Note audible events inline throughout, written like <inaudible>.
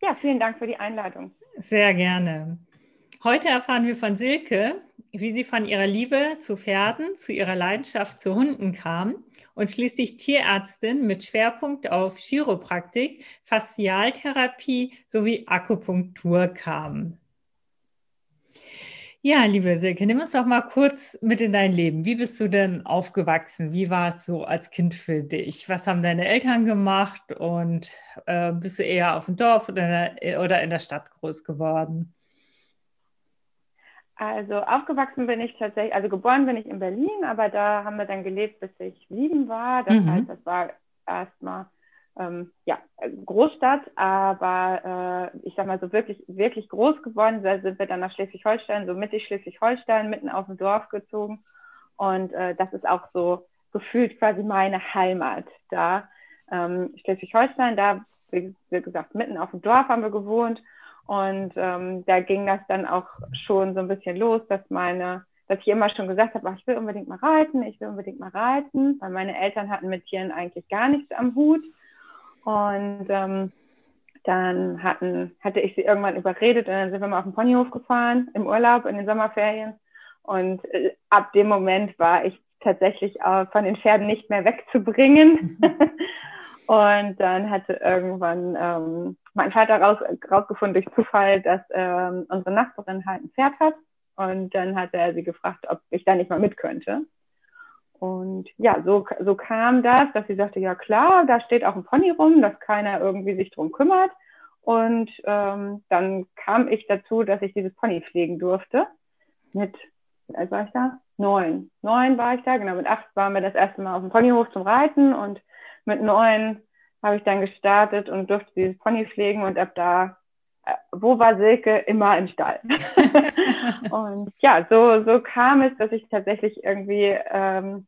Ja, vielen Dank für die Einladung. Sehr gerne. Heute erfahren wir von Silke, wie sie von ihrer Liebe zu Pferden, zu ihrer Leidenschaft zu Hunden kam und schließlich Tierärztin mit Schwerpunkt auf Chiropraktik, Faszialtherapie sowie Akupunktur kam. Ja, liebe Silke, nimm uns doch mal kurz mit in dein Leben. Wie bist du denn aufgewachsen? Wie war es so als Kind für dich? Was haben deine Eltern gemacht und äh, bist du eher auf dem Dorf oder in, der, oder in der Stadt groß geworden? Also aufgewachsen bin ich tatsächlich, also geboren bin ich in Berlin, aber da haben wir dann gelebt, bis ich sieben war. Das mhm. heißt, das war erstmal ähm, ja, Großstadt, aber äh, ich sag mal so wirklich, wirklich groß geworden. Da sind wir dann nach Schleswig-Holstein, so mittig Schleswig-Holstein, mitten auf dem Dorf gezogen. Und äh, das ist auch so gefühlt quasi meine Heimat da. Ähm, Schleswig-Holstein, da, wie, wie gesagt, mitten auf dem Dorf haben wir gewohnt. Und ähm, da ging das dann auch schon so ein bisschen los, dass meine, dass ich immer schon gesagt habe, ich will unbedingt mal reiten, ich will unbedingt mal reiten, weil meine Eltern hatten mit Tieren eigentlich gar nichts am Hut. Und ähm, dann hatten, hatte ich sie irgendwann überredet und dann sind wir mal auf den Ponyhof gefahren im Urlaub in den Sommerferien. Und äh, ab dem Moment war ich tatsächlich äh, von den Pferden nicht mehr wegzubringen. <laughs> Und dann hatte irgendwann ähm, mein Vater raus, rausgefunden durch Zufall, dass ähm, unsere Nachbarin halt ein Pferd hat. Und dann hat er sie gefragt, ob ich da nicht mal mit könnte. Und ja, so, so kam das, dass sie sagte, ja klar, da steht auch ein Pony rum, dass keiner irgendwie sich drum kümmert. Und ähm, dann kam ich dazu, dass ich dieses Pony pflegen durfte. Mit, wie alt war ich da? Neun. Neun war ich da, genau. Mit acht waren wir das erste Mal auf dem Ponyhof zum Reiten und mit neun habe ich dann gestartet und durfte dieses Pony pflegen und ab da, äh, wo war Silke? Immer im Stall. <laughs> und ja, so, so kam es, dass ich tatsächlich irgendwie ähm,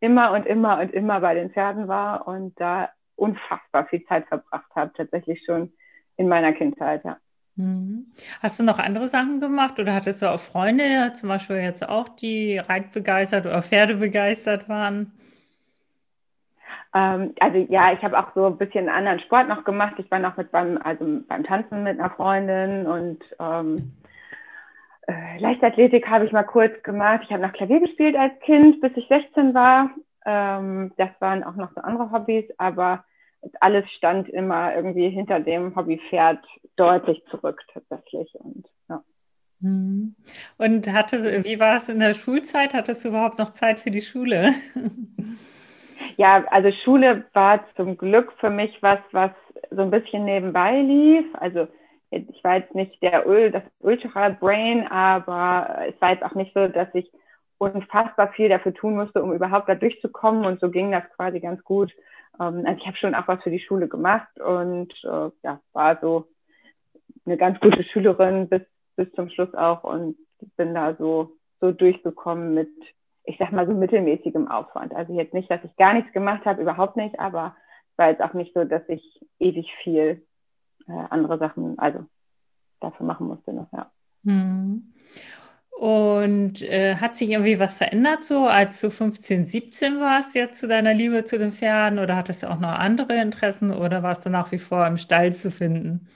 immer und immer und immer bei den Pferden war und da unfassbar viel Zeit verbracht habe, tatsächlich schon in meiner Kindheit, ja. Mhm. Hast du noch andere Sachen gemacht oder hattest du auch Freunde, zum Beispiel jetzt auch, die reitbegeistert oder Pferde begeistert waren? Ähm, also ja, ich habe auch so ein bisschen einen anderen Sport noch gemacht. Ich war noch mit beim, also beim Tanzen mit einer Freundin und ähm, äh, Leichtathletik habe ich mal kurz gemacht. Ich habe noch Klavier gespielt als Kind, bis ich 16 war. Ähm, das waren auch noch so andere Hobbys, aber alles stand immer irgendwie hinter dem Hobby Pferd deutlich zurück tatsächlich. Und ja. Mhm. Und hatte, wie war es in der Schulzeit? Hattest du überhaupt noch Zeit für die Schule? <laughs> Ja, also Schule war zum Glück für mich was, was so ein bisschen nebenbei lief. Also ich war jetzt nicht der Öl, das Ultra-Brain, aber es war jetzt auch nicht so, dass ich unfassbar viel dafür tun musste, um überhaupt da durchzukommen. Und so ging das quasi ganz gut. Ähm, also ich habe schon auch was für die Schule gemacht und äh, ja, war so eine ganz gute Schülerin bis, bis zum Schluss auch und bin da so, so durchgekommen mit ich sag mal so mittelmäßigem Aufwand. Also jetzt nicht, dass ich gar nichts gemacht habe, überhaupt nicht, aber es war jetzt auch nicht so, dass ich ewig viel äh, andere Sachen, also dafür machen musste noch, ja. Hm. Und äh, hat sich irgendwie was verändert so, als du 15, 17 warst jetzt zu deiner Liebe zu den Pferden oder hattest du auch noch andere Interessen oder warst du nach wie vor im Stall zu finden?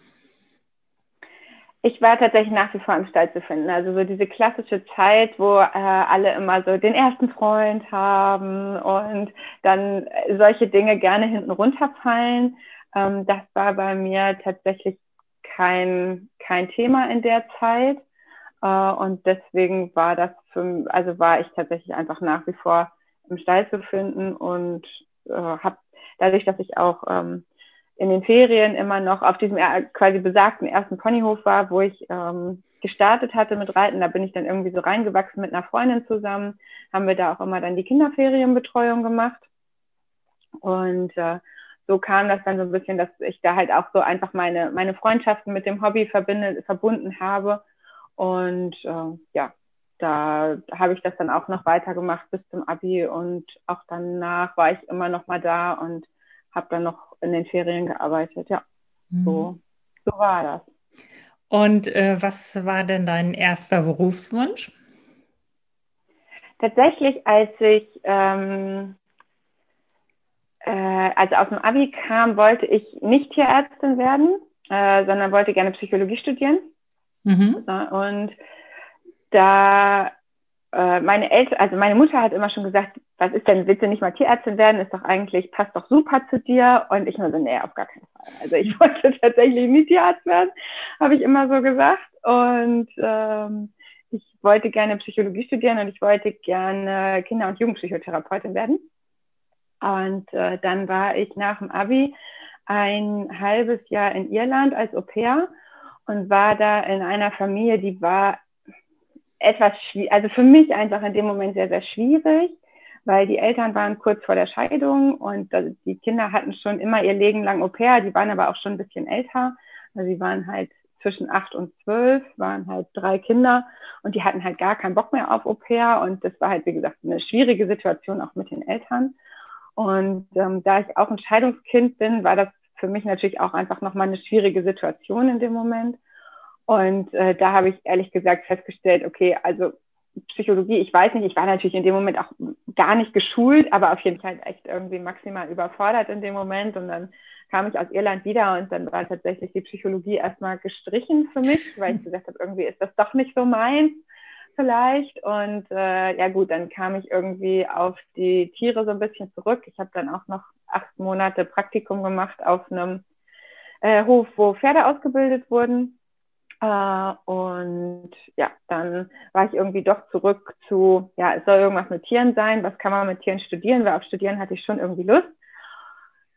ich war tatsächlich nach wie vor im Stall zu finden. Also so diese klassische Zeit, wo äh, alle immer so den ersten Freund haben und dann solche Dinge gerne hinten runterfallen. Ähm, das war bei mir tatsächlich kein, kein Thema in der Zeit. Äh, und deswegen war das für, also war ich tatsächlich einfach nach wie vor im Stall zu finden und äh, habe dadurch, dass ich auch ähm, in den Ferien immer noch auf diesem quasi besagten ersten Ponyhof war, wo ich ähm, gestartet hatte mit Reiten. Da bin ich dann irgendwie so reingewachsen mit einer Freundin zusammen. Haben wir da auch immer dann die Kinderferienbetreuung gemacht. Und äh, so kam das dann so ein bisschen, dass ich da halt auch so einfach meine, meine Freundschaften mit dem Hobby verbinde, verbunden habe. Und äh, ja, da habe ich das dann auch noch weitergemacht bis zum Abi und auch danach war ich immer noch mal da und habe dann noch in den Ferien gearbeitet. Ja, mhm. so, so war das. Und äh, was war denn dein erster Berufswunsch? Tatsächlich, als ich ähm, äh, also aus dem Abi kam, wollte ich nicht Tierärztin werden, äh, sondern wollte gerne Psychologie studieren. Mhm. Und da äh, meine Eltern, also meine Mutter hat immer schon gesagt, was ist denn, willst du nicht mal Tierärztin werden? Ist doch eigentlich, passt doch super zu dir. Und ich nur so, nee, auf gar keinen Fall. Also ich <laughs> wollte tatsächlich nie Tierarzt werden, habe ich immer so gesagt. Und ähm, ich wollte gerne Psychologie studieren und ich wollte gerne Kinder- und Jugendpsychotherapeutin werden. Und äh, dann war ich nach dem Abi ein halbes Jahr in Irland als Au pair und war da in einer Familie, die war etwas schwierig, also für mich einfach in dem Moment sehr, sehr schwierig, weil die Eltern waren kurz vor der Scheidung und die Kinder hatten schon immer ihr Leben lang Au pair, die waren aber auch schon ein bisschen älter. Also sie waren halt zwischen acht und zwölf, waren halt drei Kinder und die hatten halt gar keinen Bock mehr auf Au pair und das war halt, wie gesagt, eine schwierige Situation auch mit den Eltern. Und ähm, da ich auch ein Scheidungskind bin, war das für mich natürlich auch einfach nochmal eine schwierige Situation in dem Moment. Und äh, da habe ich ehrlich gesagt festgestellt, okay, also Psychologie, ich weiß nicht, ich war natürlich in dem Moment auch gar nicht geschult, aber auf jeden Fall echt irgendwie maximal überfordert in dem Moment. Und dann kam ich aus Irland wieder und dann war tatsächlich die Psychologie erstmal gestrichen für mich, weil ich <laughs> gesagt habe, irgendwie ist das doch nicht so meins vielleicht. Und äh, ja gut, dann kam ich irgendwie auf die Tiere so ein bisschen zurück. Ich habe dann auch noch acht Monate Praktikum gemacht auf einem äh, Hof, wo Pferde ausgebildet wurden. Äh, und ja, dann war ich irgendwie doch zurück zu, ja, es soll irgendwas mit Tieren sein, was kann man mit Tieren studieren, weil auf Studieren hatte ich schon irgendwie Lust.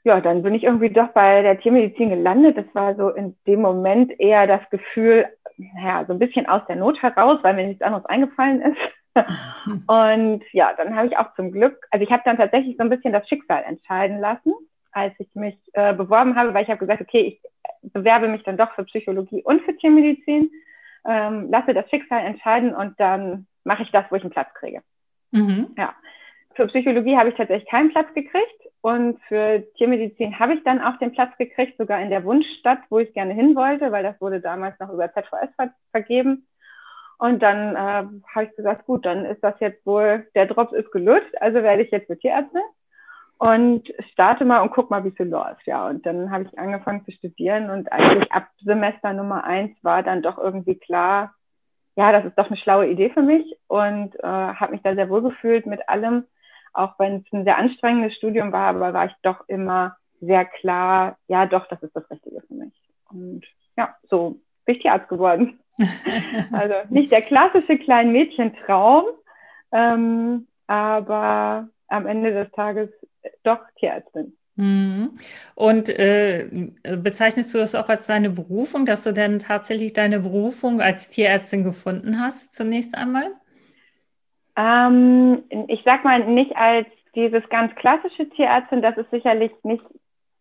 Ja, dann bin ich irgendwie doch bei der Tiermedizin gelandet. Das war so in dem Moment eher das Gefühl, ja, so ein bisschen aus der Not heraus, weil mir nichts anderes eingefallen ist. <laughs> und ja, dann habe ich auch zum Glück, also ich habe dann tatsächlich so ein bisschen das Schicksal entscheiden lassen, als ich mich äh, beworben habe, weil ich habe gesagt, okay, ich bewerbe mich dann doch für Psychologie und für Tiermedizin, ähm, lasse das Schicksal entscheiden und dann mache ich das, wo ich einen Platz kriege. Mhm. Ja. Für Psychologie habe ich tatsächlich keinen Platz gekriegt und für Tiermedizin habe ich dann auch den Platz gekriegt, sogar in der Wunschstadt, wo ich gerne hin wollte, weil das wurde damals noch über ZVS ver vergeben. Und dann äh, habe ich gesagt, gut, dann ist das jetzt wohl, der Drops ist gelutscht, also werde ich jetzt für Tierärztin und starte mal und guck mal, wie es läuft. Ja, und dann habe ich angefangen zu studieren und eigentlich ab Semester Nummer eins war dann doch irgendwie klar, ja, das ist doch eine schlaue Idee für mich und äh, habe mich da sehr wohl gefühlt mit allem, auch wenn es ein sehr anstrengendes Studium war, aber war ich doch immer sehr klar, ja, doch, das ist das Richtige für mich. Und ja, so bin ich Tierarzt geworden. <laughs> also nicht der klassische kleine Mädchentraum, ähm, aber am Ende des Tages doch Tierärztin. Mhm. Und äh, bezeichnest du das auch als deine Berufung, dass du denn tatsächlich deine Berufung als Tierärztin gefunden hast, zunächst einmal? Ähm, ich sag mal nicht als dieses ganz klassische Tierärztin, das ist sicherlich nicht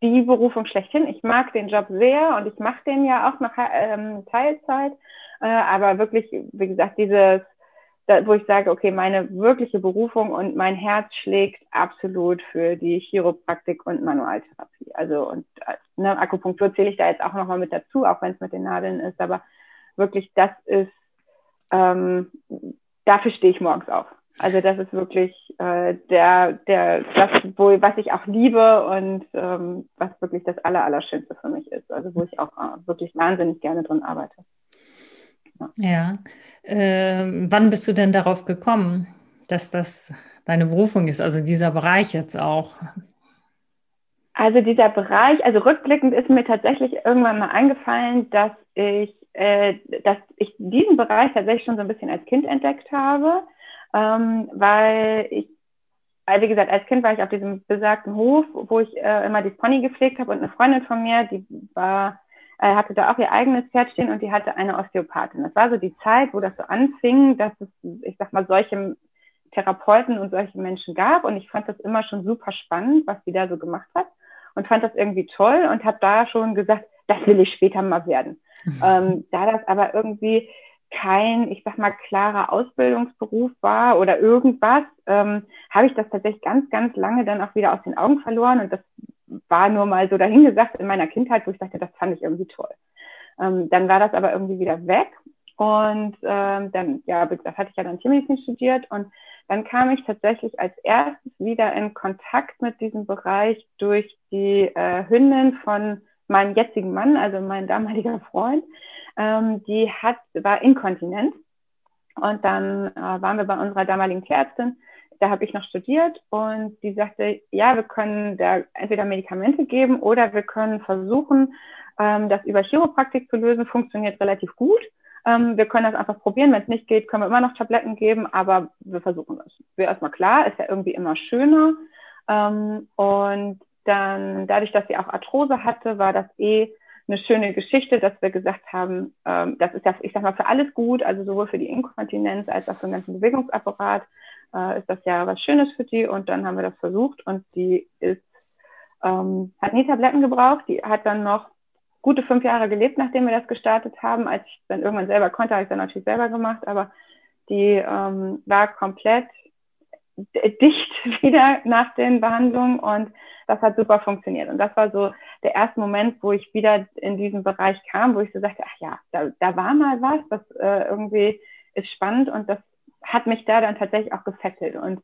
die Berufung schlechthin. Ich mag den Job sehr und ich mache den ja auch noch ähm, Teilzeit. Äh, aber wirklich, wie gesagt, dieses da, wo ich sage, okay, meine wirkliche Berufung und mein Herz schlägt absolut für die Chiropraktik und Manualtherapie. Also und ne, Akupunktur zähle ich da jetzt auch nochmal mit dazu, auch wenn es mit den Nadeln ist, aber wirklich, das ist, ähm, dafür stehe ich morgens auf. Also das ist wirklich äh, der, der, das, wo, was ich auch liebe und ähm, was wirklich das Aller, Allerschönste für mich ist. Also wo ich auch äh, wirklich wahnsinnig gerne drin arbeite. Ja. ja. Äh, wann bist du denn darauf gekommen, dass das deine Berufung ist, also dieser Bereich jetzt auch? Also dieser Bereich, also rückblickend ist mir tatsächlich irgendwann mal eingefallen, dass ich, äh, dass ich diesen Bereich tatsächlich schon so ein bisschen als Kind entdeckt habe, ähm, weil ich, weil wie gesagt, als Kind war ich auf diesem besagten Hof, wo ich äh, immer die Pony gepflegt habe und eine Freundin von mir, die war äh, hatte da auch ihr eigenes Pferd stehen und die hatte eine Osteopathin. Das war so die Zeit, wo das so anfing, dass es, ich sag mal, solche Therapeuten und solche Menschen gab. Und ich fand das immer schon super spannend, was die da so gemacht hat. Und fand das irgendwie toll und habe da schon gesagt, das will ich später mal werden. <laughs> ähm, da das aber irgendwie kein, ich sag mal, klarer Ausbildungsberuf war oder irgendwas, ähm, habe ich das tatsächlich ganz, ganz lange dann auch wieder aus den Augen verloren. Und das war nur mal so dahingesagt in meiner Kindheit, wo ich dachte, das fand ich irgendwie toll. Ähm, dann war das aber irgendwie wieder weg. Und ähm, dann, ja, das hatte ich ja dann Tiermedizin studiert und dann kam ich tatsächlich als erstes wieder in Kontakt mit diesem Bereich durch die äh, Hündin von meinem jetzigen Mann, also mein damaliger <laughs> Freund, ähm, die hat, war inkontinent. Und dann äh, waren wir bei unserer damaligen Tierärztin, da habe ich noch studiert und die sagte, ja, wir können da entweder Medikamente geben oder wir können versuchen, ähm, das über Chiropraktik zu lösen. Funktioniert relativ gut. Ähm, wir können das einfach probieren. Wenn es nicht geht, können wir immer noch Tabletten geben, aber wir versuchen das. Wäre erstmal klar, ist ja irgendwie immer schöner. Ähm, und dann, dadurch, dass sie auch Arthrose hatte, war das eh eine schöne Geschichte, dass wir gesagt haben, ähm, das ist ja, ich sag mal, für alles gut, also sowohl für die Inkontinenz als auch für den ganzen Bewegungsapparat äh, ist das ja was Schönes für die. Und dann haben wir das versucht und die ist, ähm, hat nie Tabletten gebraucht, die hat dann noch gute fünf Jahre gelebt, nachdem wir das gestartet haben. Als ich dann irgendwann selber konnte, habe ich dann natürlich selber gemacht, aber die ähm, war komplett dicht <laughs> wieder nach den Behandlungen und das hat super funktioniert. Und das war so der erste Moment, wo ich wieder in diesen Bereich kam, wo ich so sagte, ach ja, da, da war mal was, das äh, irgendwie ist spannend und das hat mich da dann tatsächlich auch gefesselt. Und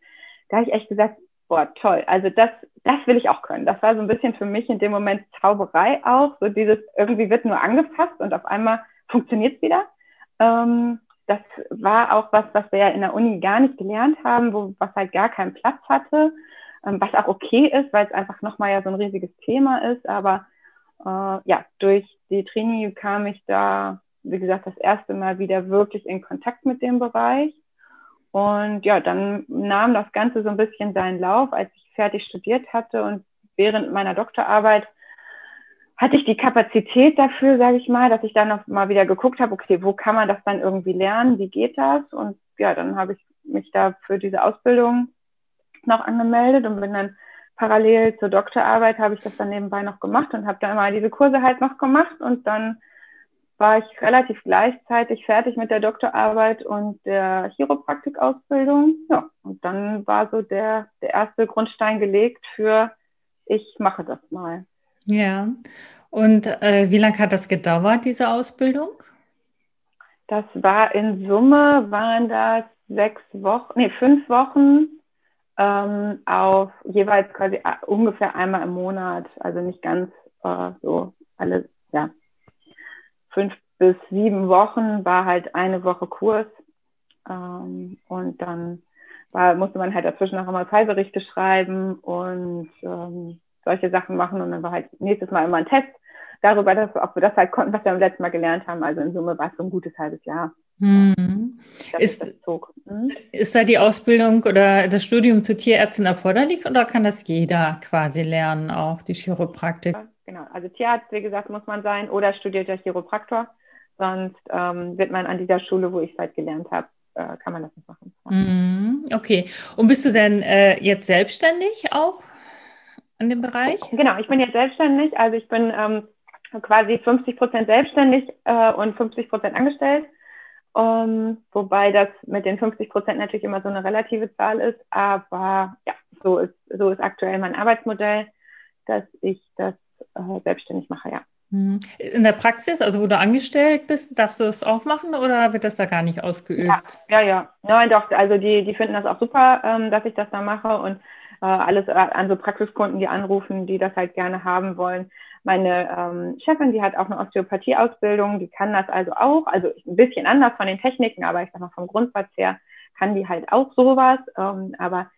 da habe ich echt gesagt, boah, toll, also das, das will ich auch können. Das war so ein bisschen für mich in dem Moment Zauberei auch, so dieses irgendwie wird nur angefasst und auf einmal funktioniert es wieder. Ähm, das war auch was, was wir ja in der Uni gar nicht gelernt haben, wo was halt gar keinen Platz hatte, ähm, was auch okay ist, weil es einfach nochmal ja so ein riesiges Thema ist. Aber äh, ja, durch die Trini kam ich da, wie gesagt, das erste Mal wieder wirklich in Kontakt mit dem Bereich. Und ja, dann nahm das Ganze so ein bisschen seinen Lauf, als ich fertig studiert hatte und während meiner Doktorarbeit hatte ich die Kapazität dafür, sage ich mal, dass ich dann noch mal wieder geguckt habe, okay, wo kann man das dann irgendwie lernen, wie geht das? Und ja, dann habe ich mich da für diese Ausbildung noch angemeldet und bin dann parallel zur Doktorarbeit habe ich das dann nebenbei noch gemacht und habe dann mal diese Kurse halt noch gemacht und dann war ich relativ gleichzeitig fertig mit der Doktorarbeit und der Chiropraktikausbildung. Ja, und dann war so der, der erste Grundstein gelegt für, ich mache das mal. Ja. Und äh, wie lange hat das gedauert, diese Ausbildung? Das war in Summe, waren das sechs Wochen, nee, fünf Wochen ähm, auf jeweils quasi äh, ungefähr einmal im Monat. Also nicht ganz äh, so alle, ja, fünf bis sieben Wochen war halt eine Woche Kurs. Ähm, und dann war, musste man halt dazwischen noch einmal Fallberichte schreiben und ähm, solche Sachen machen und dann war halt nächstes Mal immer ein Test darüber, dass wir, ob wir das halt konnten, was wir beim letzten Mal gelernt haben. Also in Summe war es so ein gutes halbes Jahr. Hm. Ist, hm? ist da die Ausbildung oder das Studium zur Tierärztin erforderlich oder kann das jeder quasi lernen, auch die Chiropraktik? Ja, genau, also Tierarzt, wie gesagt, muss man sein oder studiert der Chiropraktor. Sonst ähm, wird man an dieser Schule, wo ich es halt gelernt habe, äh, kann man das nicht machen. Mhm, okay. Und bist du denn äh, jetzt selbstständig auch? in dem Bereich? Genau, ich bin jetzt selbstständig. Also ich bin ähm, quasi 50 Prozent selbstständig äh, und 50 Prozent angestellt. Um, ähm, wobei das mit den 50 Prozent natürlich immer so eine relative Zahl ist. Aber ja, so ist, so ist aktuell mein Arbeitsmodell, dass ich das äh, selbstständig mache, ja. Mhm. In der Praxis, also wo du angestellt bist, darfst du das auch machen oder wird das da gar nicht ausgeübt? Ja, ja, ja. Nein, doch, also die, die finden das auch super, ähm, dass ich das da mache und äh, alles an so Praxiskunden, die anrufen, die das halt gerne haben wollen. Meine ähm, Chefin, die hat auch eine Osteopathie-Ausbildung, die kann das also auch, also ein bisschen anders von den Techniken, aber ich sag mal vom Grundsatz her kann die halt auch sowas, ähm, aber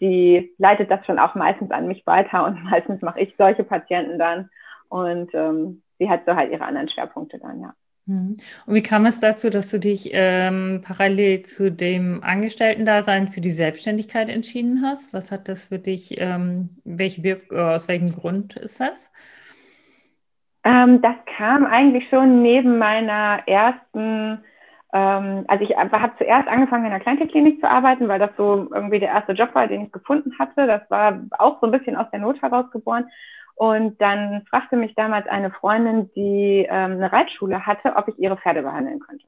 die leitet das schon auch meistens an mich weiter und <laughs> meistens mache ich solche Patienten dann und ähm, sie hat so halt ihre anderen Schwerpunkte dann, ja. Mhm. Und wie kam es dazu, dass du dich ähm, parallel zu dem Angestellten-Dasein für die Selbstständigkeit entschieden hast? Was hat das für dich, ähm, welche äh, aus welchem Grund ist das? Ähm, das kam eigentlich schon neben meiner ersten, ähm, also ich habe zuerst angefangen in einer Kleintierklinik zu arbeiten, weil das so irgendwie der erste Job war, den ich gefunden hatte. Das war auch so ein bisschen aus der Not heraus geboren. Und dann fragte mich damals eine Freundin, die ähm, eine Reitschule hatte, ob ich ihre Pferde behandeln könnte.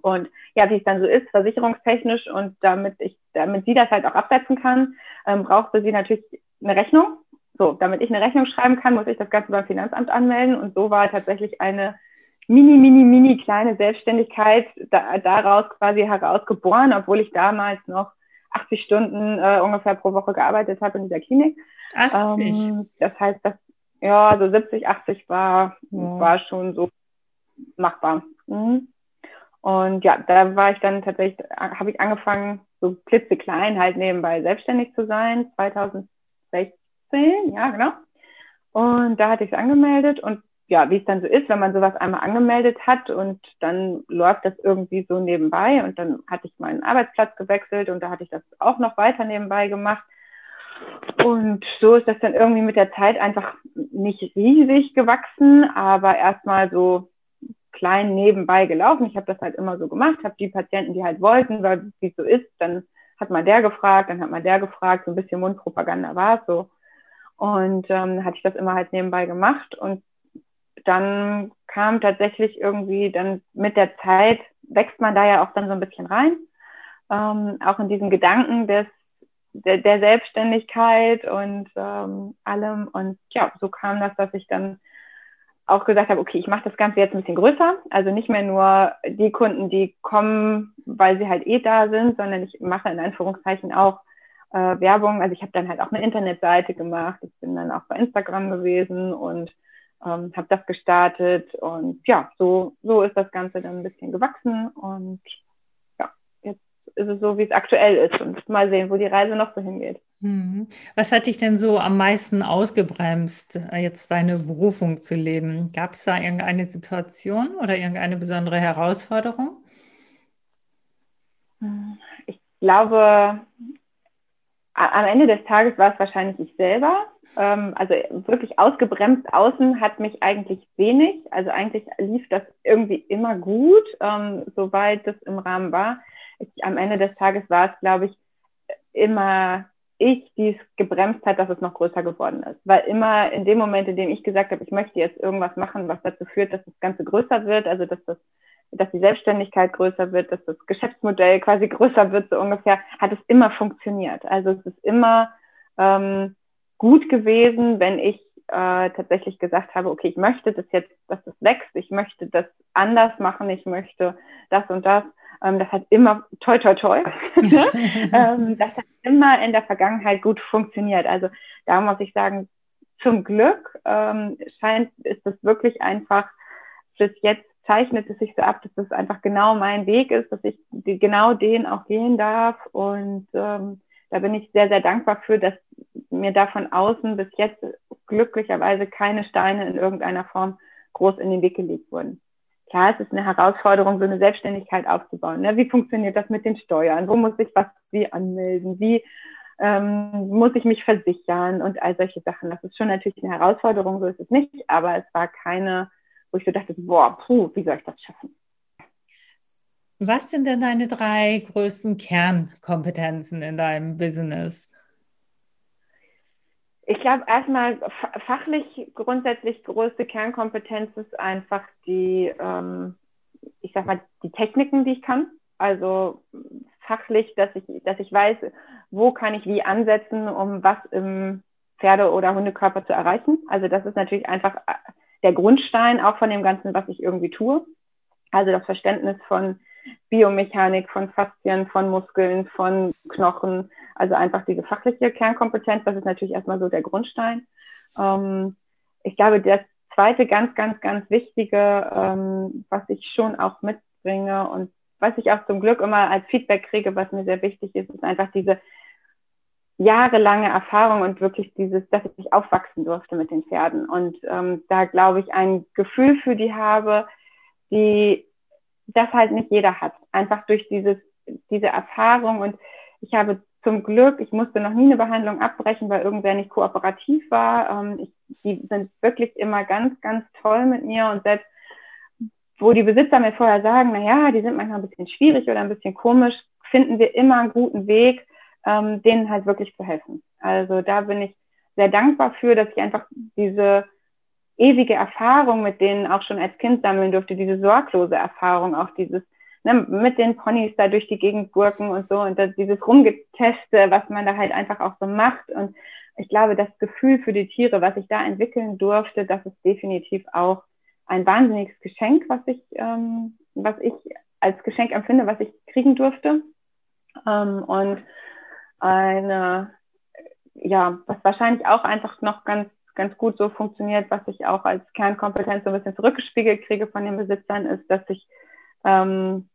Und ja, wie es dann so ist, versicherungstechnisch und damit ich, damit sie das halt auch absetzen kann, ähm, brauchte sie natürlich eine Rechnung. So, damit ich eine Rechnung schreiben kann, muss ich das Ganze beim Finanzamt anmelden. Und so war tatsächlich eine mini, mini, mini kleine Selbstständigkeit da, daraus quasi herausgeboren, obwohl ich damals noch 80 Stunden äh, ungefähr pro Woche gearbeitet habe in dieser Klinik. 80? Ähm, das heißt, dass ja, so 70, 80 war, oh. war schon so machbar. Mhm. Und ja, da war ich dann tatsächlich, habe ich angefangen, so klitzeklein halt nebenbei selbstständig zu sein, 2016, ja, genau. Und da hatte ich es angemeldet und ja, wie es dann so ist, wenn man sowas einmal angemeldet hat und dann läuft das irgendwie so nebenbei und dann hatte ich meinen Arbeitsplatz gewechselt und da hatte ich das auch noch weiter nebenbei gemacht. Und so ist das dann irgendwie mit der Zeit einfach nicht riesig gewachsen, aber erstmal so klein nebenbei gelaufen. Ich habe das halt immer so gemacht, habe die Patienten, die halt wollten, weil wie es so ist, dann hat man der gefragt, dann hat man der gefragt, so ein bisschen Mundpropaganda war es so. Und ähm, hatte ich das immer halt nebenbei gemacht und dann kam tatsächlich irgendwie dann mit der Zeit, wächst man da ja auch dann so ein bisschen rein, ähm, auch in diesen Gedanken des, der, der Selbstständigkeit und ähm, allem. Und ja, so kam das, dass ich dann auch gesagt habe, okay, ich mache das Ganze jetzt ein bisschen größer. Also nicht mehr nur die Kunden, die kommen, weil sie halt eh da sind, sondern ich mache in Anführungszeichen auch äh, Werbung. Also ich habe dann halt auch eine Internetseite gemacht. Ich bin dann auch bei Instagram gewesen und ähm, habe das gestartet. Und ja, so, so ist das Ganze dann ein bisschen gewachsen. Und ja, jetzt ist es so, wie es aktuell ist. Und mal sehen, wo die Reise noch so hingeht. Mhm. Was hat dich denn so am meisten ausgebremst, äh, jetzt deine Berufung zu leben? Gab es da irgendeine Situation oder irgendeine besondere Herausforderung? Ich glaube, am Ende des Tages war es wahrscheinlich ich selber. Ähm, also wirklich ausgebremst außen hat mich eigentlich wenig. Also eigentlich lief das irgendwie immer gut, ähm, soweit das im Rahmen war. am Ende des Tages war es, glaube ich, immer ich, die es gebremst hat, dass es noch größer geworden ist. Weil immer in dem Moment, in dem ich gesagt habe, ich möchte jetzt irgendwas machen, was dazu führt, dass das Ganze größer wird, also dass das dass die Selbstständigkeit größer wird, dass das Geschäftsmodell quasi größer wird, so ungefähr, hat es immer funktioniert. Also es ist immer ähm, gut gewesen, wenn ich äh, tatsächlich gesagt habe, okay, ich möchte das jetzt, dass das wächst, ich möchte das anders machen, ich möchte das und das. Ähm, das hat immer, toi, toi, toi, <laughs> ähm, das hat immer in der Vergangenheit gut funktioniert. Also da muss ich sagen, zum Glück ähm, scheint, ist es wirklich einfach, bis jetzt zeichnet es sich so ab, dass das einfach genau mein Weg ist, dass ich genau den auch gehen darf. Und ähm, da bin ich sehr, sehr dankbar für, dass mir da von außen bis jetzt glücklicherweise keine Steine in irgendeiner Form groß in den Weg gelegt wurden klar, es ist eine Herausforderung, so eine Selbstständigkeit aufzubauen. Ne? Wie funktioniert das mit den Steuern? Wo muss ich was wie anmelden? Wie ähm, muss ich mich versichern und all solche Sachen? Das ist schon natürlich eine Herausforderung, so ist es nicht, aber es war keine, wo ich so dachte, boah, puh, wie soll ich das schaffen? Was sind denn deine drei größten Kernkompetenzen in deinem Business? Ich glaube, erstmal fachlich grundsätzlich größte Kernkompetenz ist einfach die, ähm, ich sag mal, die Techniken, die ich kann. Also fachlich, dass ich, dass ich weiß, wo kann ich wie ansetzen, um was im Pferde- oder Hundekörper zu erreichen. Also das ist natürlich einfach der Grundstein auch von dem Ganzen, was ich irgendwie tue. Also das Verständnis von Biomechanik, von Faszien, von Muskeln, von Knochen, also einfach diese fachliche Kernkompetenz, das ist natürlich erstmal so der Grundstein. Ähm, ich glaube, das zweite ganz, ganz, ganz wichtige, ähm, was ich schon auch mitbringe und was ich auch zum Glück immer als Feedback kriege, was mir sehr wichtig ist, ist einfach diese jahrelange Erfahrung und wirklich dieses, dass ich aufwachsen durfte mit den Pferden. Und ähm, da glaube ich ein Gefühl für die habe, die das halt nicht jeder hat. Einfach durch dieses, diese Erfahrung und ich habe zum Glück, ich musste noch nie eine Behandlung abbrechen, weil irgendwer nicht kooperativ war. Ähm, ich, die sind wirklich immer ganz, ganz toll mit mir und selbst wo die Besitzer mir vorher sagen, na ja, die sind manchmal ein bisschen schwierig oder ein bisschen komisch, finden wir immer einen guten Weg, ähm, denen halt wirklich zu helfen. Also da bin ich sehr dankbar für, dass ich einfach diese ewige Erfahrung mit denen auch schon als Kind sammeln durfte, diese sorglose Erfahrung, auch dieses ne, mit den Ponys da durch die Gegend gurken und so und das, dieses Rumgeteste, was man da halt einfach auch so macht und ich glaube, das Gefühl für die Tiere, was ich da entwickeln durfte, das ist definitiv auch ein wahnsinniges Geschenk, was ich, ähm, was ich als Geschenk empfinde, was ich kriegen durfte. Ähm, und eine, ja, was wahrscheinlich auch einfach noch ganz, ganz gut so funktioniert, was ich auch als Kernkompetenz so ein bisschen zurückgespiegelt kriege von den Besitzern, ist, dass ich ähm,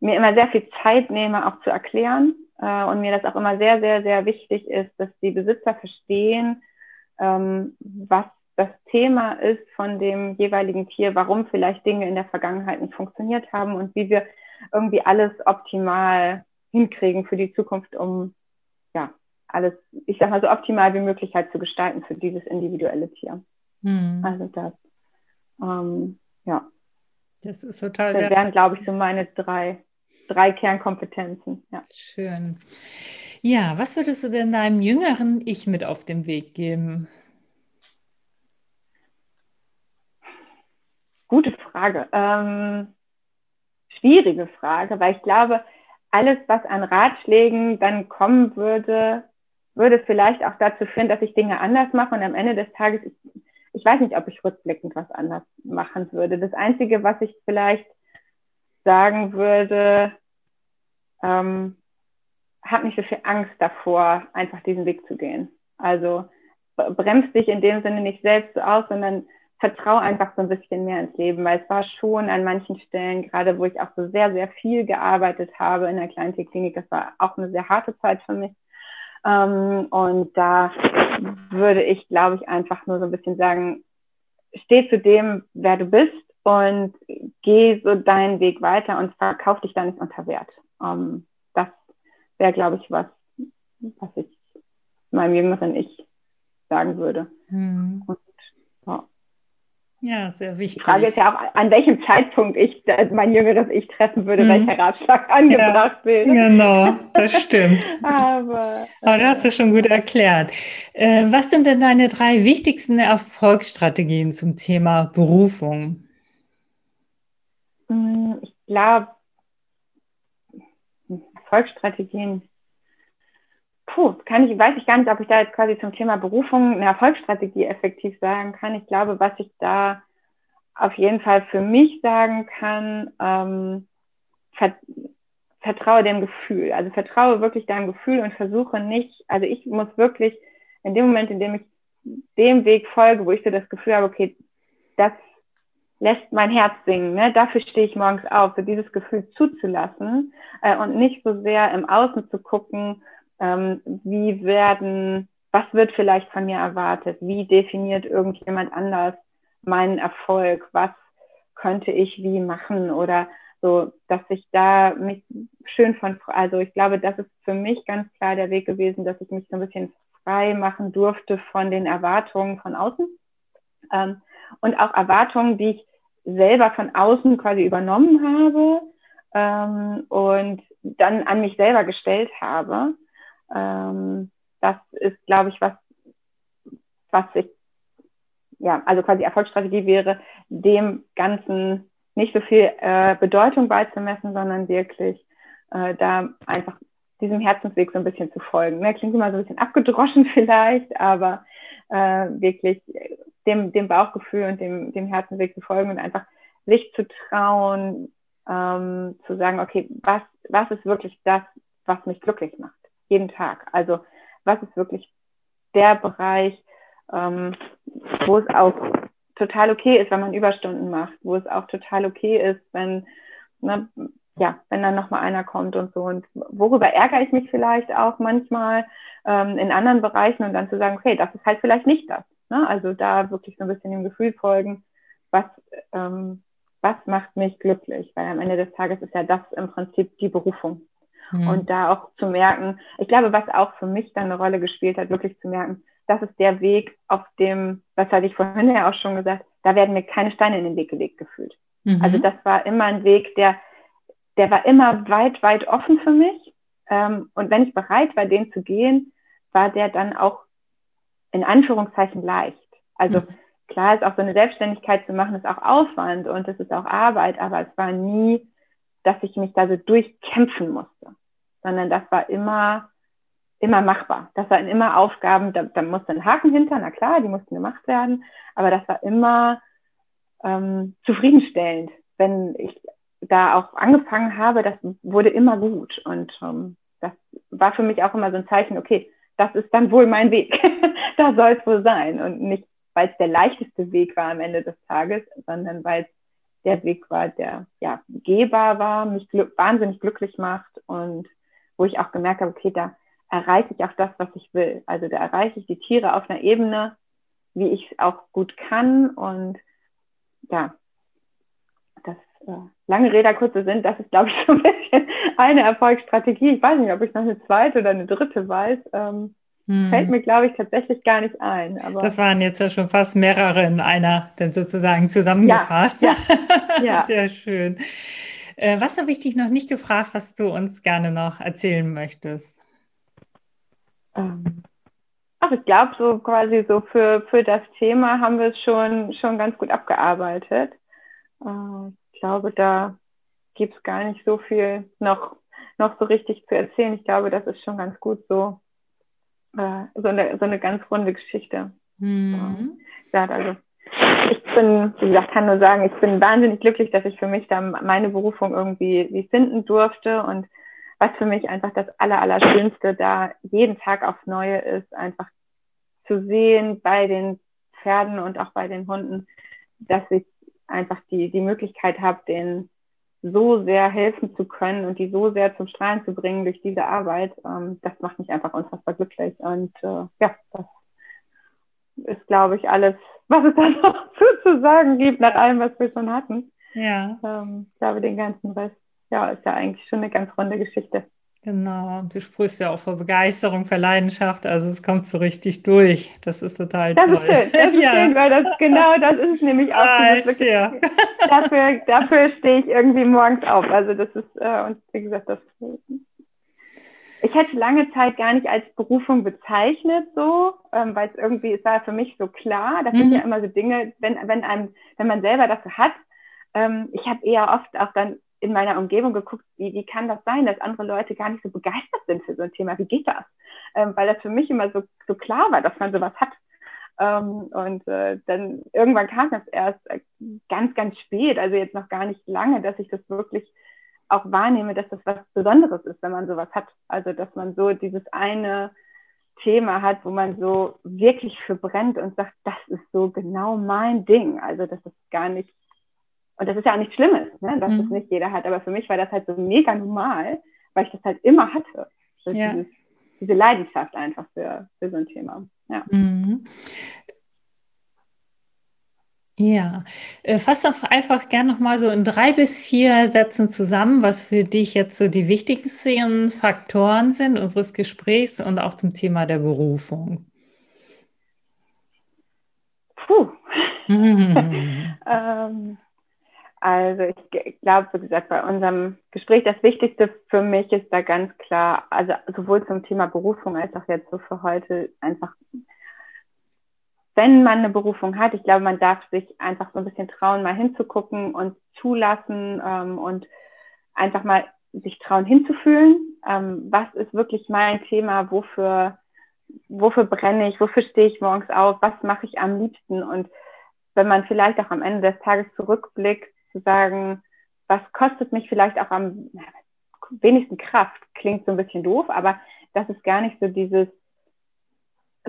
mir immer sehr viel Zeit nehme, auch zu erklären. Äh, und mir das auch immer sehr, sehr, sehr wichtig ist, dass die Besitzer verstehen, ähm, was das Thema ist von dem jeweiligen Tier, warum vielleicht Dinge in der Vergangenheit nicht funktioniert haben und wie wir irgendwie alles optimal hinkriegen für die Zukunft, um ja alles, ich sag mal so optimal wie möglich halt zu gestalten für dieses individuelle Tier. Hm. Also das, ähm, ja. Das ist total. Das wären, glaube ich, so meine drei, drei Kernkompetenzen. Ja. Schön. Ja, was würdest du denn deinem jüngeren Ich mit auf den Weg geben? Gute Frage. Ähm, schwierige Frage, weil ich glaube, alles, was an Ratschlägen dann kommen würde, würde vielleicht auch dazu führen, dass ich Dinge anders mache und am Ende des Tages, ich, ich weiß nicht, ob ich rückblickend was anders machen würde. Das Einzige, was ich vielleicht sagen würde, ähm, hab nicht so viel Angst davor, einfach diesen Weg zu gehen. Also bremst dich in dem Sinne nicht selbst aus, sondern vertraue einfach so ein bisschen mehr ins Leben, weil es war schon an manchen Stellen, gerade wo ich auch so sehr, sehr viel gearbeitet habe in der Kleintierklinik, das war auch eine sehr harte Zeit für mich. Ähm, und da würde ich, glaube ich, einfach nur so ein bisschen sagen, steh zu dem, wer du bist und geh so deinen Weg weiter und verkauf dich da nicht unter Wert. Ähm, das wäre, glaube ich, was, was ich meinem jüngeren Ich sagen würde. Hm. Und ja, sehr wichtig. Die Frage ist ja auch, an welchem Zeitpunkt ich mein jüngeres Ich treffen würde, mhm. welcher Ratschlag angebracht ja, wäre. Genau, <laughs> das stimmt. Aber, Aber das hast du schon gut erklärt. Äh, was sind denn deine drei wichtigsten Erfolgsstrategien zum Thema Berufung? Hm, ich glaube, Erfolgsstrategien puh, kann ich, weiß ich gar nicht, ob ich da jetzt quasi zum Thema Berufung eine Erfolgsstrategie effektiv sagen kann. Ich glaube, was ich da auf jeden Fall für mich sagen kann, ähm, vertraue dem Gefühl. Also vertraue wirklich deinem Gefühl und versuche nicht, also ich muss wirklich in dem Moment, in dem ich dem Weg folge, wo ich so das Gefühl habe, okay, das lässt mein Herz singen, ne? dafür stehe ich morgens auf, so dieses Gefühl zuzulassen äh, und nicht so sehr im Außen zu gucken, ähm, wie werden, was wird vielleicht von mir erwartet? Wie definiert irgendjemand anders meinen Erfolg? Was könnte ich wie machen? Oder so, dass ich da mich schön von, also ich glaube, das ist für mich ganz klar der Weg gewesen, dass ich mich so ein bisschen frei machen durfte von den Erwartungen von außen. Ähm, und auch Erwartungen, die ich selber von außen quasi übernommen habe ähm, und dann an mich selber gestellt habe. Ähm, das ist, glaube ich, was, was ich, ja, also quasi Erfolgsstrategie wäre, dem Ganzen nicht so viel äh, Bedeutung beizumessen, sondern wirklich äh, da einfach diesem Herzensweg so ein bisschen zu folgen. Ne? Klingt immer so ein bisschen abgedroschen <laughs> vielleicht, aber äh, wirklich dem, dem Bauchgefühl und dem, dem Herzensweg zu folgen und einfach sich zu trauen, ähm, zu sagen, okay, was, was ist wirklich das, was mich glücklich macht? Jeden Tag. Also was ist wirklich der Bereich, ähm, wo es auch total okay ist, wenn man Überstunden macht, wo es auch total okay ist, wenn, ne, ja, wenn dann nochmal einer kommt und so. Und worüber ärgere ich mich vielleicht auch manchmal ähm, in anderen Bereichen und dann zu sagen, okay, das ist halt vielleicht nicht das. Ne? Also da wirklich so ein bisschen dem Gefühl folgen, was, ähm, was macht mich glücklich? Weil am Ende des Tages ist ja das im Prinzip die Berufung. Mhm. Und da auch zu merken, ich glaube, was auch für mich dann eine Rolle gespielt hat, wirklich zu merken, das ist der Weg, auf dem, was hatte ich vorhin ja auch schon gesagt, da werden mir keine Steine in den Weg gelegt gefühlt. Mhm. Also das war immer ein Weg, der, der war immer weit, weit offen für mich. Ähm, und wenn ich bereit war, den zu gehen, war der dann auch in Anführungszeichen leicht. Also mhm. klar ist auch so eine Selbstständigkeit zu machen, ist auch Aufwand und es ist auch Arbeit, aber es war nie, dass ich mich da so durchkämpfen musste, sondern das war immer, immer machbar. Das waren immer Aufgaben, da, da musste ein Haken hinter, na klar, die mussten gemacht werden, aber das war immer ähm, zufriedenstellend, wenn ich da auch angefangen habe, das wurde immer gut und ähm, das war für mich auch immer so ein Zeichen, okay, das ist dann wohl mein Weg. <laughs> da soll es wohl sein. Und nicht, weil es der leichteste Weg war am Ende des Tages, sondern weil es der Weg war, der ja gehbar war, mich gl wahnsinnig glücklich macht und wo ich auch gemerkt habe, okay, da erreiche ich auch das, was ich will. Also da erreiche ich die Tiere auf einer Ebene, wie ich es auch gut kann. Und ja, das äh, lange Räder, kurze sind, das ist, glaube ich, <laughs> so ein bisschen eine Erfolgsstrategie. Ich weiß nicht, ob ich noch eine zweite oder eine dritte weiß. Ähm, hm. Fällt mir, glaube ich, tatsächlich gar nicht ein. Aber das waren jetzt ja schon fast mehrere in einer, denn sozusagen zusammengefasst. Ja, <laughs> ja, ja. Sehr schön. Äh, was habe ich dich noch nicht gefragt, was du uns gerne noch erzählen möchtest? Ähm, ach, ich glaube, so quasi so für, für das Thema haben wir es schon, schon ganz gut abgearbeitet. Äh, ich glaube, da gibt es gar nicht so viel noch, noch so richtig zu erzählen. Ich glaube, das ist schon ganz gut so, äh, so, eine, so eine ganz runde Geschichte. Mhm. Ja, also ich bin, wie gesagt, kann nur sagen, ich bin wahnsinnig glücklich, dass ich für mich da meine Berufung irgendwie wie finden durfte und was für mich einfach das Aller, Allerschönste da jeden Tag aufs Neue ist, einfach zu sehen bei den Pferden und auch bei den Hunden, dass ich einfach die, die Möglichkeit habe, denen so sehr helfen zu können und die so sehr zum Strahlen zu bringen durch diese Arbeit, ähm, das macht mich einfach unfassbar glücklich. Und äh, ja, das ist, glaube ich, alles, was es <laughs> da noch zu, sagen gibt, nach allem, was wir schon hatten. Ja. Ähm, ich glaube, den ganzen Rest, ja, ist ja eigentlich schon eine ganz runde Geschichte. Genau, du sprichst ja auch vor Begeisterung, für Leidenschaft, also es kommt so richtig durch. Das ist total das toll. Ist schön, das <laughs> ist ja. schön, weil das genau das ist nämlich auch Weiß, ja. <laughs> dafür, dafür stehe ich irgendwie morgens auf. Also das ist, äh, und wie gesagt, das ich hätte lange Zeit gar nicht als Berufung bezeichnet, so, ähm, weil es irgendwie, es war für mich so klar, das mhm. sind ja immer so Dinge, wenn, wenn einem, wenn man selber dafür hat, ähm, ich habe eher oft auch dann in meiner Umgebung geguckt, wie, wie kann das sein, dass andere Leute gar nicht so begeistert sind für so ein Thema? Wie geht das? Ähm, weil das für mich immer so, so klar war, dass man sowas hat. Ähm, und äh, dann irgendwann kam das erst äh, ganz, ganz spät, also jetzt noch gar nicht lange, dass ich das wirklich auch wahrnehme, dass das was Besonderes ist, wenn man sowas hat. Also dass man so dieses eine Thema hat, wo man so wirklich für brennt und sagt, das ist so genau mein Ding. Also das ist gar nicht und das ist ja auch nichts Schlimmes, ne? dass mhm. das nicht jeder hat. Aber für mich war das halt so mega normal, weil ich das halt immer hatte. Ja. Dieses, diese Leidenschaft einfach für, für so ein Thema. Ja. Mhm. Ja, äh, fass doch einfach gerne nochmal so in drei bis vier Sätzen zusammen, was für dich jetzt so die wichtigsten Faktoren sind unseres Gesprächs und auch zum Thema der Berufung. Puh. <laughs> ähm, also ich glaube, wie gesagt, bei unserem Gespräch, das Wichtigste für mich ist da ganz klar, also sowohl zum Thema Berufung als auch jetzt so für heute einfach, wenn man eine Berufung hat, ich glaube, man darf sich einfach so ein bisschen trauen, mal hinzugucken und zulassen ähm, und einfach mal sich trauen hinzufühlen. Ähm, was ist wirklich mein Thema? Wofür, wofür brenne ich? Wofür stehe ich morgens auf? Was mache ich am liebsten? Und wenn man vielleicht auch am Ende des Tages zurückblickt, zu sagen, was kostet mich vielleicht auch am wenigsten Kraft, klingt so ein bisschen doof, aber dass es gar nicht so dieses,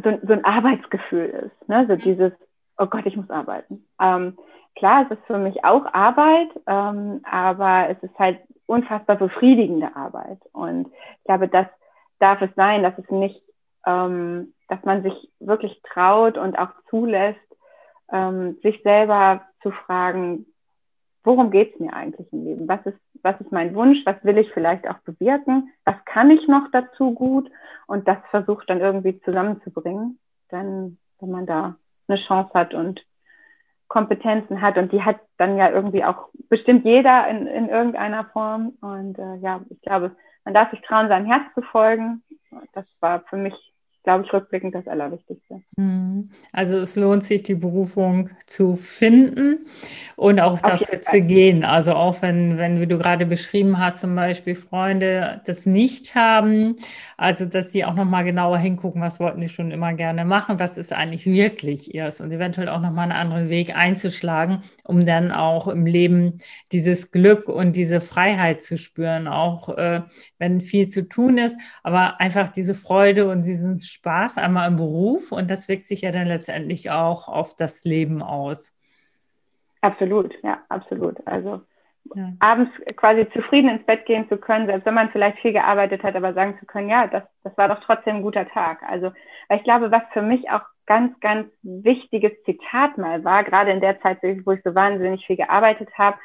so, so ein Arbeitsgefühl ist, ne? so mhm. dieses, oh Gott, ich muss arbeiten. Ähm, klar, es ist für mich auch Arbeit, ähm, aber es ist halt unfassbar befriedigende Arbeit. Und ich glaube, das darf es sein, dass es nicht, ähm, dass man sich wirklich traut und auch zulässt, ähm, sich selber zu fragen, worum geht es mir eigentlich im Leben? Was ist, was ist mein Wunsch? Was will ich vielleicht auch bewirken? Was kann ich noch dazu gut? Und das versucht dann irgendwie zusammenzubringen, dann, wenn man da eine Chance hat und Kompetenzen hat. Und die hat dann ja irgendwie auch bestimmt jeder in, in irgendeiner Form. Und äh, ja, ich glaube, man darf sich trauen, seinem Herz zu folgen. Das war für mich glaube ich, rückblickend das Allerwichtigste. Mhm. Also es lohnt sich, die Berufung zu finden und auch dafür zu gehen. Also auch wenn, wenn, wie du gerade beschrieben hast, zum Beispiel Freunde das nicht haben, also dass sie auch nochmal genauer hingucken, was wollten die schon immer gerne machen, was ist eigentlich wirklich ihrs und eventuell auch nochmal einen anderen Weg einzuschlagen, um dann auch im Leben dieses Glück und diese Freiheit zu spüren, auch äh, wenn viel zu tun ist, aber einfach diese Freude und diesen Spaß einmal im Beruf und das wirkt sich ja dann letztendlich auch auf das Leben aus. Absolut, ja, absolut. Also ja. abends quasi zufrieden ins Bett gehen zu können, selbst wenn man vielleicht viel gearbeitet hat, aber sagen zu können, ja, das, das war doch trotzdem ein guter Tag. Also, weil ich glaube, was für mich auch ganz, ganz wichtiges Zitat mal war, gerade in der Zeit, wo ich so wahnsinnig viel gearbeitet habe,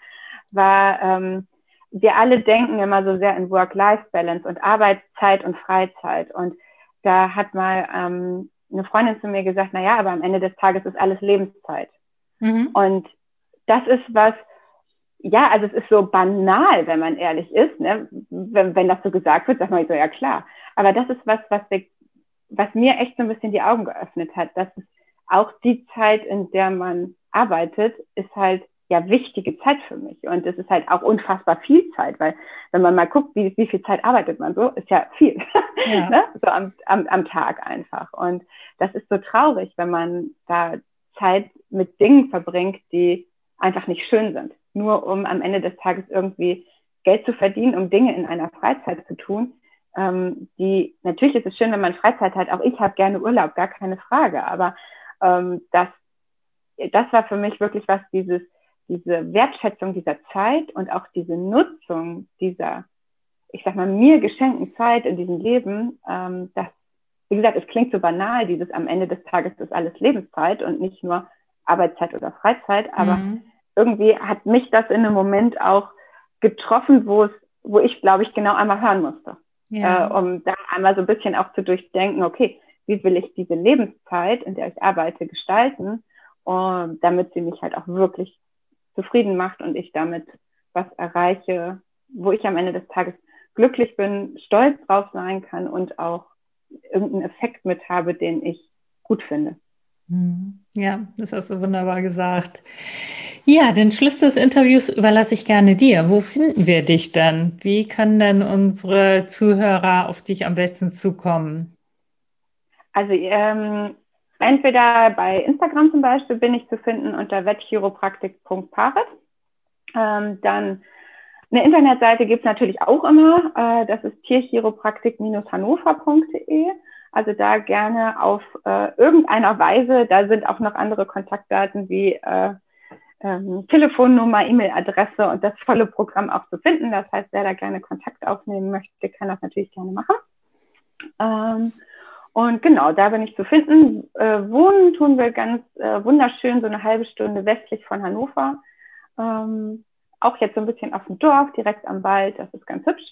war, ähm, wir alle denken immer so sehr in Work-Life-Balance und Arbeitszeit und Freizeit. Und da hat mal ähm, eine Freundin zu mir gesagt, na ja, aber am Ende des Tages ist alles Lebenszeit. Mhm. Und das ist was, ja, also es ist so banal, wenn man ehrlich ist, ne? wenn, wenn das so gesagt wird, sagt man so, ja klar. Aber das ist was, was, wir, was mir echt so ein bisschen die Augen geöffnet hat, dass es auch die Zeit, in der man arbeitet, ist halt ja wichtige Zeit für mich. Und es ist halt auch unfassbar viel Zeit, weil wenn man mal guckt, wie, wie viel Zeit arbeitet man so, ist ja viel. <laughs> Ja. ne? So am, am, am Tag einfach. Und das ist so traurig, wenn man da Zeit mit Dingen verbringt, die einfach nicht schön sind. Nur um am Ende des Tages irgendwie Geld zu verdienen, um Dinge in einer Freizeit zu tun. Ähm, die natürlich ist es schön, wenn man Freizeit hat. Auch ich habe gerne Urlaub, gar keine Frage. Aber ähm, das, das war für mich wirklich was dieses diese Wertschätzung dieser Zeit und auch diese Nutzung dieser, ich sag mal, mir geschenkten Zeit in diesem Leben, ähm, das, wie gesagt, es klingt so banal, dieses am Ende des Tages ist alles Lebenszeit und nicht nur Arbeitszeit oder Freizeit, aber mhm. irgendwie hat mich das in einem Moment auch getroffen, wo es, wo ich, glaube ich, genau einmal hören musste. Ja. Äh, um da einmal so ein bisschen auch zu durchdenken, okay, wie will ich diese Lebenszeit, in der ich arbeite, gestalten, und damit sie mich halt auch wirklich zufrieden macht und ich damit was erreiche, wo ich am Ende des Tages glücklich bin, stolz drauf sein kann und auch irgendeinen Effekt mit habe, den ich gut finde. Mhm. Ja, das hast du wunderbar gesagt. Ja, den Schluss des Interviews überlasse ich gerne dir. Wo finden wir dich denn? Wie können denn unsere Zuhörer auf dich am besten zukommen? Also ähm, Entweder bei Instagram zum Beispiel bin ich zu finden unter vetchiropraktik.paret. Ähm, dann eine Internetseite gibt es natürlich auch immer. Äh, das ist tierchiropraktik-hannover.de. Also da gerne auf äh, irgendeiner Weise. Da sind auch noch andere Kontaktdaten wie äh, ähm, Telefonnummer, E-Mail-Adresse und das volle Programm auch zu finden. Das heißt, wer da gerne Kontakt aufnehmen möchte, kann das natürlich gerne machen. Ähm, und genau, da bin ich zu finden. Äh, wohnen tun wir ganz äh, wunderschön, so eine halbe Stunde westlich von Hannover. Ähm, auch jetzt so ein bisschen auf dem Dorf, direkt am Wald, das ist ganz hübsch.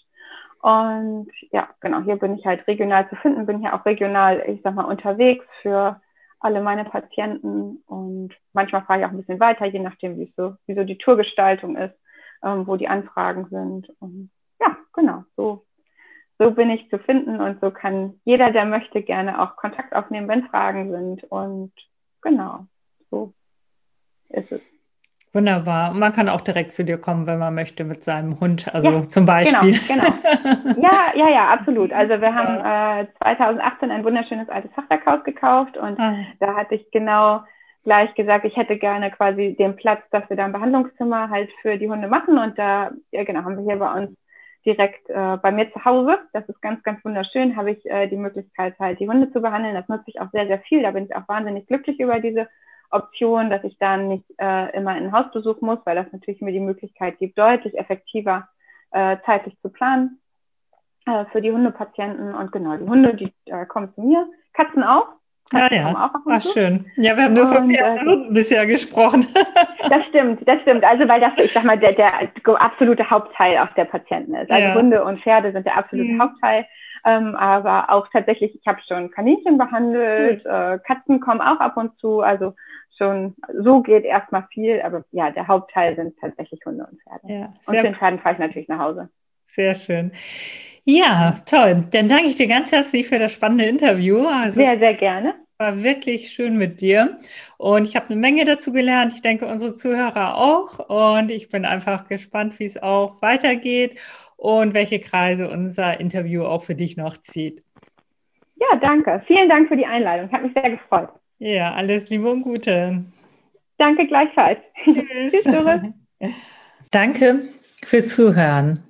Und ja, genau, hier bin ich halt regional zu finden, bin hier auch regional, ich sag mal, unterwegs für alle meine Patienten und manchmal fahre ich auch ein bisschen weiter, je nachdem, wie so, wie so die Tourgestaltung ist, ähm, wo die Anfragen sind. Und ja, genau, so so bin ich zu finden und so kann jeder, der möchte, gerne auch Kontakt aufnehmen, wenn Fragen sind. Und genau, so ist es. Wunderbar. Und man kann auch direkt zu dir kommen, wenn man möchte, mit seinem Hund, also ja, zum Beispiel. Genau, genau. <laughs> Ja, ja, ja, absolut. Also wir haben äh, 2018 ein wunderschönes altes Fachwerkhaus gekauft und ah. da hatte ich genau gleich gesagt, ich hätte gerne quasi den Platz, dass wir da ein Behandlungszimmer halt für die Hunde machen. Und da, ja genau, haben wir hier bei uns direkt äh, bei mir zu Hause. Das ist ganz, ganz wunderschön. Habe ich äh, die Möglichkeit, halt die Hunde zu behandeln. Das nutze ich auch sehr, sehr viel. Da bin ich auch wahnsinnig glücklich über diese Option, dass ich dann nicht äh, immer in Hausbesuch muss, weil das natürlich mir die Möglichkeit gibt, deutlich effektiver äh, zeitlich zu planen äh, für die Hundepatienten. Und genau, die Hunde, die äh, kommen zu mir, Katzen auch. Ja, ja. Ach, schön. Ja, wir haben nur von vier Minuten bisher gesprochen. <laughs> das stimmt, das stimmt. Also, weil das, ich sag mal, der, der absolute Hauptteil auch der Patienten ist. Also, ja. Hunde und Pferde sind der absolute mhm. Hauptteil. Ähm, aber auch tatsächlich, ich habe schon Kaninchen behandelt, mhm. äh, Katzen kommen auch ab und zu. Also, schon, so geht erstmal viel. Aber ja, der Hauptteil sind tatsächlich Hunde und Pferde. Ja, und den Pferden fahre ich natürlich nach Hause. Sehr schön. Ja, toll. Dann danke ich dir ganz herzlich für das spannende Interview. Also sehr, sehr gerne. War wirklich schön mit dir. Und ich habe eine Menge dazu gelernt. Ich denke, unsere Zuhörer auch. Und ich bin einfach gespannt, wie es auch weitergeht und welche Kreise unser Interview auch für dich noch zieht. Ja, danke. Vielen Dank für die Einladung. Hat mich sehr gefreut. Ja, alles Liebe und Gute. Danke gleichfalls. Tschüss. <laughs> Tschüss <laughs> Danke fürs Zuhören.